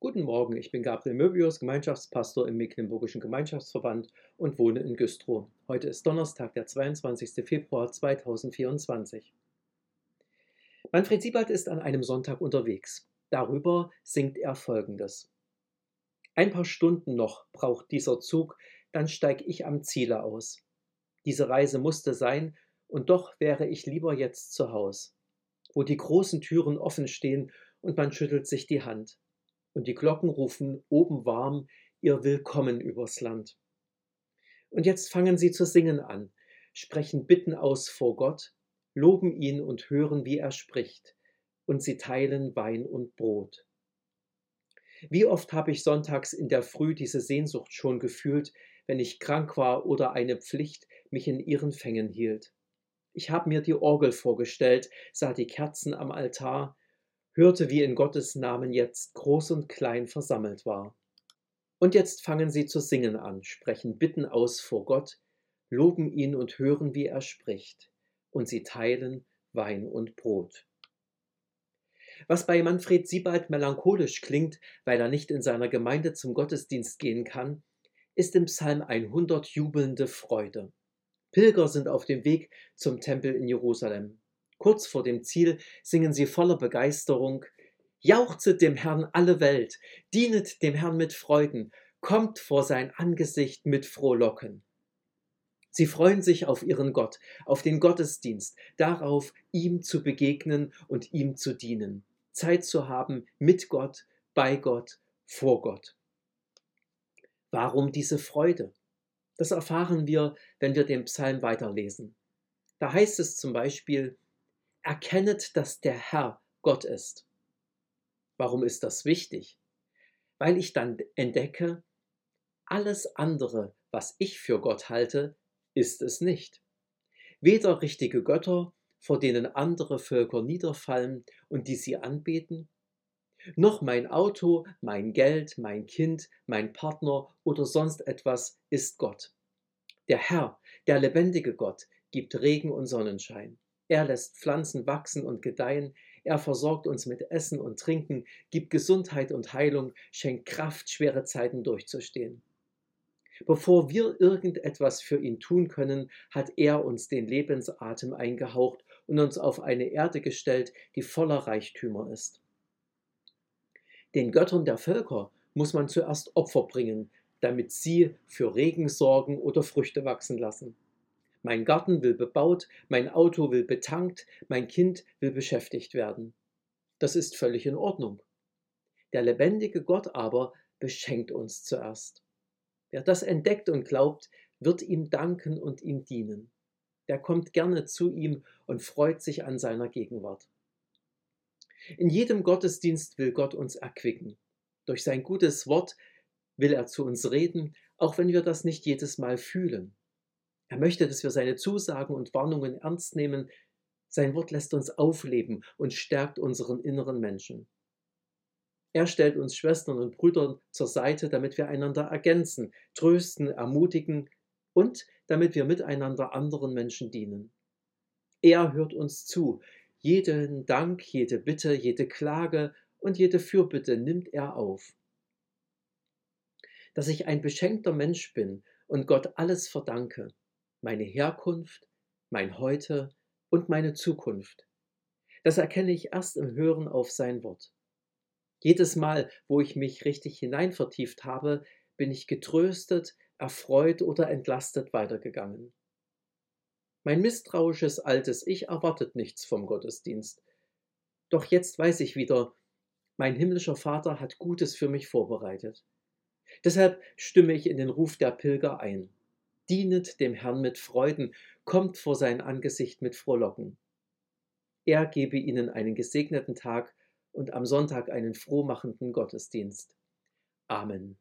Guten Morgen, ich bin Gabriel Möbius, Gemeinschaftspastor im Mecklenburgischen Gemeinschaftsverband und wohne in Güstrow. Heute ist Donnerstag, der 22. Februar 2024. Manfred Siebert ist an einem Sonntag unterwegs. Darüber singt er folgendes. Ein paar Stunden noch braucht dieser Zug, dann steig ich am Ziele aus. Diese Reise musste sein, und doch wäre ich lieber jetzt zu Haus, wo die großen Türen offen stehen und man schüttelt sich die Hand und die Glocken rufen oben warm ihr Willkommen übers Land. Und jetzt fangen sie zu singen an, sprechen Bitten aus vor Gott, loben ihn und hören, wie er spricht, und sie teilen Wein und Brot. Wie oft habe ich sonntags in der Früh diese Sehnsucht schon gefühlt, wenn ich krank war oder eine Pflicht mich in ihren Fängen hielt. Ich habe mir die Orgel vorgestellt, sah die Kerzen am Altar, hörte, wie in Gottes Namen jetzt groß und klein versammelt war. Und jetzt fangen sie zu singen an, sprechen Bitten aus vor Gott, loben ihn und hören, wie er spricht, und sie teilen Wein und Brot. Was bei Manfred Siebald melancholisch klingt, weil er nicht in seiner Gemeinde zum Gottesdienst gehen kann, ist im Psalm 100 jubelnde Freude. Pilger sind auf dem Weg zum Tempel in Jerusalem. Kurz vor dem Ziel singen sie voller Begeisterung Jauchzet dem Herrn alle Welt, dienet dem Herrn mit Freuden, kommt vor sein Angesicht mit Frohlocken. Sie freuen sich auf ihren Gott, auf den Gottesdienst, darauf, ihm zu begegnen und ihm zu dienen, Zeit zu haben mit Gott, bei Gott, vor Gott. Warum diese Freude? Das erfahren wir, wenn wir den Psalm weiterlesen. Da heißt es zum Beispiel, erkennet, dass der Herr Gott ist. Warum ist das wichtig? Weil ich dann entdecke, alles andere, was ich für Gott halte, ist es nicht. Weder richtige Götter, vor denen andere Völker niederfallen und die sie anbeten, noch mein Auto, mein Geld, mein Kind, mein Partner oder sonst etwas ist Gott. Der Herr, der lebendige Gott, gibt Regen und Sonnenschein. Er lässt Pflanzen wachsen und gedeihen, er versorgt uns mit Essen und Trinken, gibt Gesundheit und Heilung, schenkt Kraft, schwere Zeiten durchzustehen. Bevor wir irgendetwas für ihn tun können, hat er uns den Lebensatem eingehaucht und uns auf eine Erde gestellt, die voller Reichtümer ist. Den Göttern der Völker muss man zuerst Opfer bringen, damit sie für Regen sorgen oder Früchte wachsen lassen. Mein Garten will bebaut, mein Auto will betankt, mein Kind will beschäftigt werden. Das ist völlig in Ordnung. Der lebendige Gott aber beschenkt uns zuerst. Wer das entdeckt und glaubt, wird ihm danken und ihm dienen. Der kommt gerne zu ihm und freut sich an seiner Gegenwart. In jedem Gottesdienst will Gott uns erquicken. Durch sein gutes Wort will er zu uns reden, auch wenn wir das nicht jedes Mal fühlen. Er möchte, dass wir seine Zusagen und Warnungen ernst nehmen. Sein Wort lässt uns aufleben und stärkt unseren inneren Menschen. Er stellt uns Schwestern und Brüdern zur Seite, damit wir einander ergänzen, trösten, ermutigen und damit wir miteinander anderen Menschen dienen. Er hört uns zu. Jeden Dank, jede Bitte, jede Klage und jede Fürbitte nimmt er auf. Dass ich ein beschenkter Mensch bin und Gott alles verdanke, meine Herkunft, mein Heute und meine Zukunft. Das erkenne ich erst im Hören auf sein Wort. Jedes Mal, wo ich mich richtig hineinvertieft habe, bin ich getröstet, erfreut oder entlastet weitergegangen. Mein misstrauisches altes Ich erwartet nichts vom Gottesdienst. Doch jetzt weiß ich wieder, mein himmlischer Vater hat Gutes für mich vorbereitet. Deshalb stimme ich in den Ruf der Pilger ein dienet dem Herrn mit Freuden, kommt vor sein Angesicht mit Frohlocken. Er gebe ihnen einen gesegneten Tag und am Sonntag einen frohmachenden Gottesdienst. Amen.